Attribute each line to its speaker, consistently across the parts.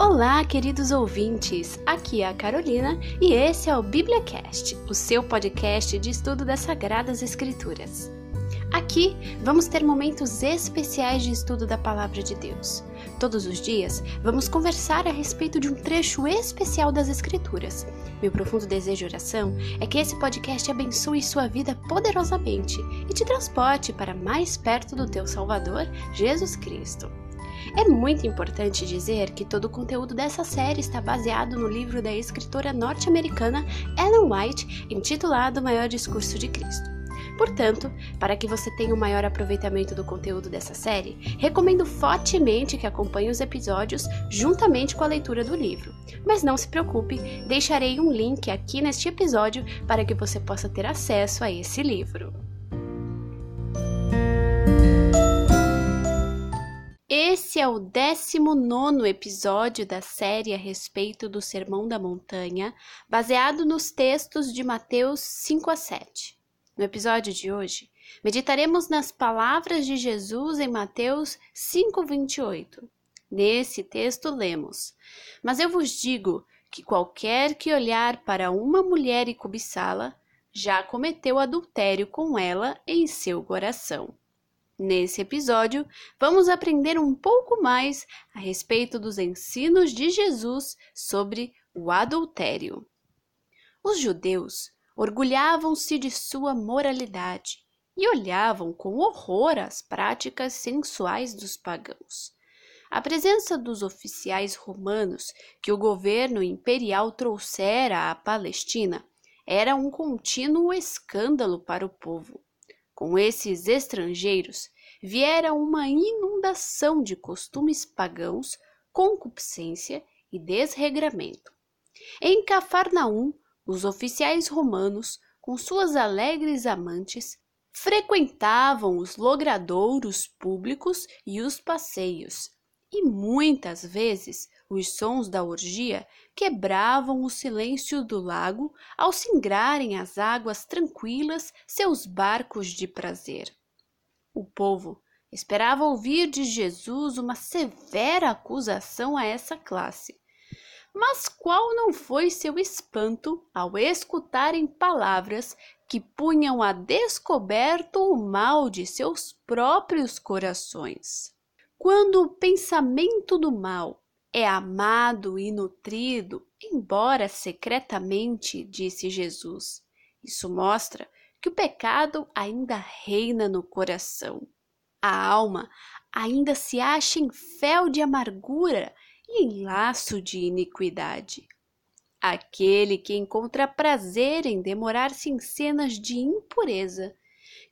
Speaker 1: Olá, queridos ouvintes! Aqui é a Carolina e esse é o BíbliaCast, o seu podcast de estudo das Sagradas Escrituras. Aqui vamos ter momentos especiais de estudo da Palavra de Deus. Todos os dias vamos conversar a respeito de um trecho especial das Escrituras. Meu profundo desejo e oração é que esse podcast abençoe sua vida poderosamente e te transporte para mais perto do teu Salvador, Jesus Cristo. É muito importante dizer que todo o conteúdo dessa série está baseado no livro da escritora norte-americana Ellen White, intitulado O Maior Discurso de Cristo. Portanto, para que você tenha um maior aproveitamento do conteúdo dessa série, recomendo fortemente que acompanhe os episódios juntamente com a leitura do livro. Mas não se preocupe, deixarei um link aqui neste episódio para que você possa ter acesso a esse livro. Esse é o 19 episódio da série a respeito do Sermão da Montanha, baseado nos textos de Mateus 5 a 7. No episódio de hoje, meditaremos nas palavras de Jesus em Mateus 5:28. Nesse texto lemos: Mas eu vos digo que qualquer que olhar para uma mulher e cobiçá-la, já cometeu adultério com ela em seu coração. Nesse episódio, vamos aprender um pouco mais a respeito dos ensinos de Jesus sobre o adultério. Os judeus orgulhavam-se de sua moralidade e olhavam com horror as práticas sensuais dos pagãos. A presença dos oficiais romanos que o governo imperial trouxera à Palestina era um contínuo escândalo para o povo. Com esses estrangeiros viera uma inundação de costumes pagãos, concupiscência e desregramento. Em Cafarnaum, os oficiais romanos, com suas alegres amantes, frequentavam os logradouros públicos e os passeios, e muitas vezes os sons da orgia quebravam o silêncio do lago ao singrarem as águas tranquilas seus barcos de prazer. O povo esperava ouvir de Jesus uma severa acusação a essa classe. Mas qual não foi seu espanto ao escutarem palavras que punham a descoberto o mal de seus próprios corações? Quando o pensamento do mal é amado e nutrido, embora secretamente, disse Jesus, isso mostra que o pecado ainda reina no coração. A alma ainda se acha em fel de amargura e em laço de iniquidade. Aquele que encontra prazer em demorar-se em cenas de impureza,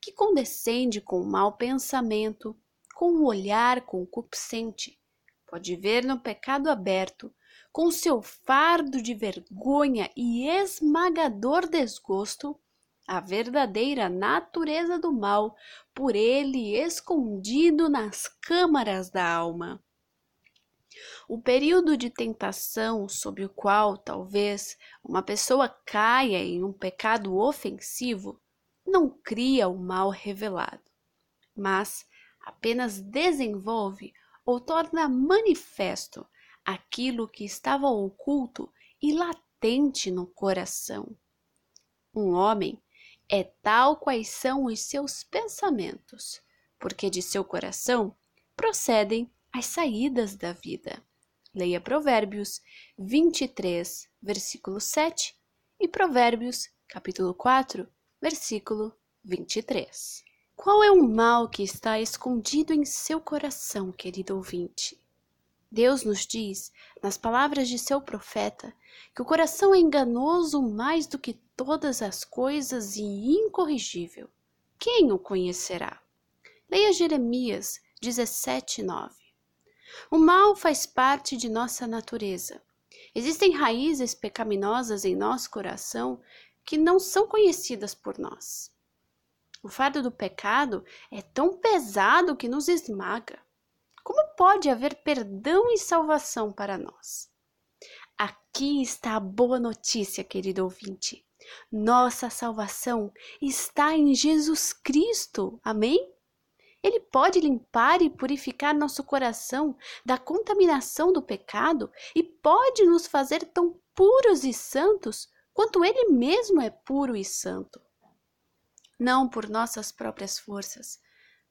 Speaker 1: que condescende com o mau pensamento, com o olhar concupiscente, pode ver no pecado aberto, com seu fardo de vergonha e esmagador desgosto, a verdadeira natureza do mal, por ele escondido nas câmaras da alma. O período de tentação sob o qual talvez uma pessoa caia em um pecado ofensivo não cria o mal revelado, mas apenas desenvolve ou torna manifesto aquilo que estava oculto e latente no coração. Um homem é tal quais são os seus pensamentos, porque de seu coração procedem as saídas da vida. Leia Provérbios 23, versículo 7 e Provérbios, capítulo 4, versículo 23. Qual é o mal que está escondido em seu coração, querido ouvinte? Deus nos diz, nas palavras de seu profeta, que o coração é enganoso mais do que todas as coisas e incorrigível. Quem o conhecerá? Leia Jeremias 17, 9. O mal faz parte de nossa natureza. Existem raízes pecaminosas em nosso coração que não são conhecidas por nós. O fardo do pecado é tão pesado que nos esmaga. Como pode haver perdão e salvação para nós? Aqui está a boa notícia, querido ouvinte. Nossa salvação está em Jesus Cristo. Amém? Ele pode limpar e purificar nosso coração da contaminação do pecado e pode nos fazer tão puros e santos quanto Ele mesmo é puro e santo. Não por nossas próprias forças,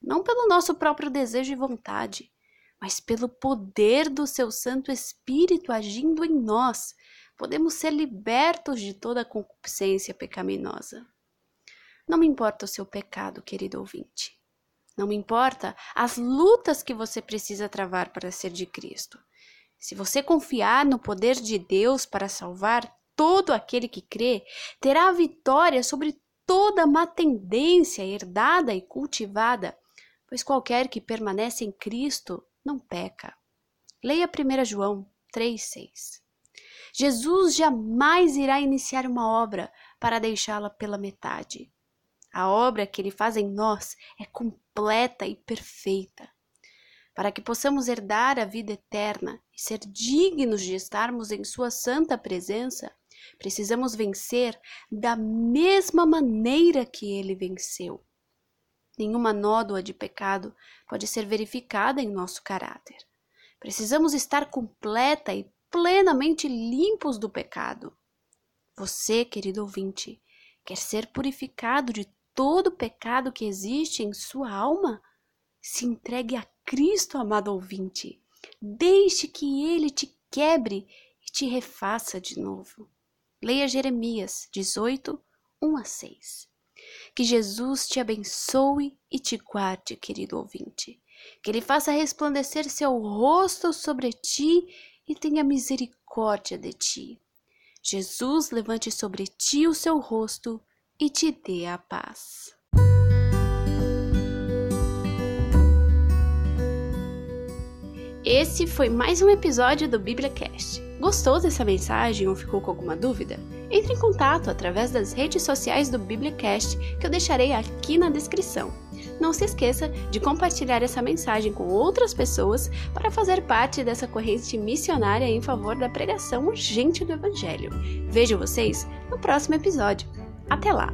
Speaker 1: não pelo nosso próprio desejo e vontade, mas pelo poder do seu Santo Espírito agindo em nós, podemos ser libertos de toda concupiscência pecaminosa. Não me importa o seu pecado, querido ouvinte. Não me importa as lutas que você precisa travar para ser de Cristo. Se você confiar no poder de Deus para salvar todo aquele que crê, terá a vitória sobre toda má tendência herdada e cultivada, pois qualquer que permanece em Cristo não peca. Leia 1 João 3,6. Jesus jamais irá iniciar uma obra para deixá-la pela metade. A obra que ele faz em nós é completa e perfeita. Para que possamos herdar a vida eterna e ser dignos de estarmos em Sua santa presença, precisamos vencer da mesma maneira que ele venceu. Nenhuma nódoa de pecado pode ser verificada em nosso caráter. Precisamos estar completa e plenamente limpos do pecado. Você, querido ouvinte, quer ser purificado de todo o pecado que existe em sua alma? Se entregue a Cristo, amado ouvinte. Deixe que ele te quebre e te refaça de novo. Leia Jeremias 18, 1 a 6. Que Jesus te abençoe e te guarde, querido ouvinte. Que ele faça resplandecer seu rosto sobre ti e tenha misericórdia de ti. Jesus levante sobre ti o seu rosto e te dê a paz. Esse foi mais um episódio do BíbliaCast. Gostou dessa mensagem ou ficou com alguma dúvida? Entre em contato através das redes sociais do BíbliaCast que eu deixarei aqui na descrição. Não se esqueça de compartilhar essa mensagem com outras pessoas para fazer parte dessa corrente missionária em favor da pregação urgente do Evangelho. Vejo vocês no próximo episódio. Até lá!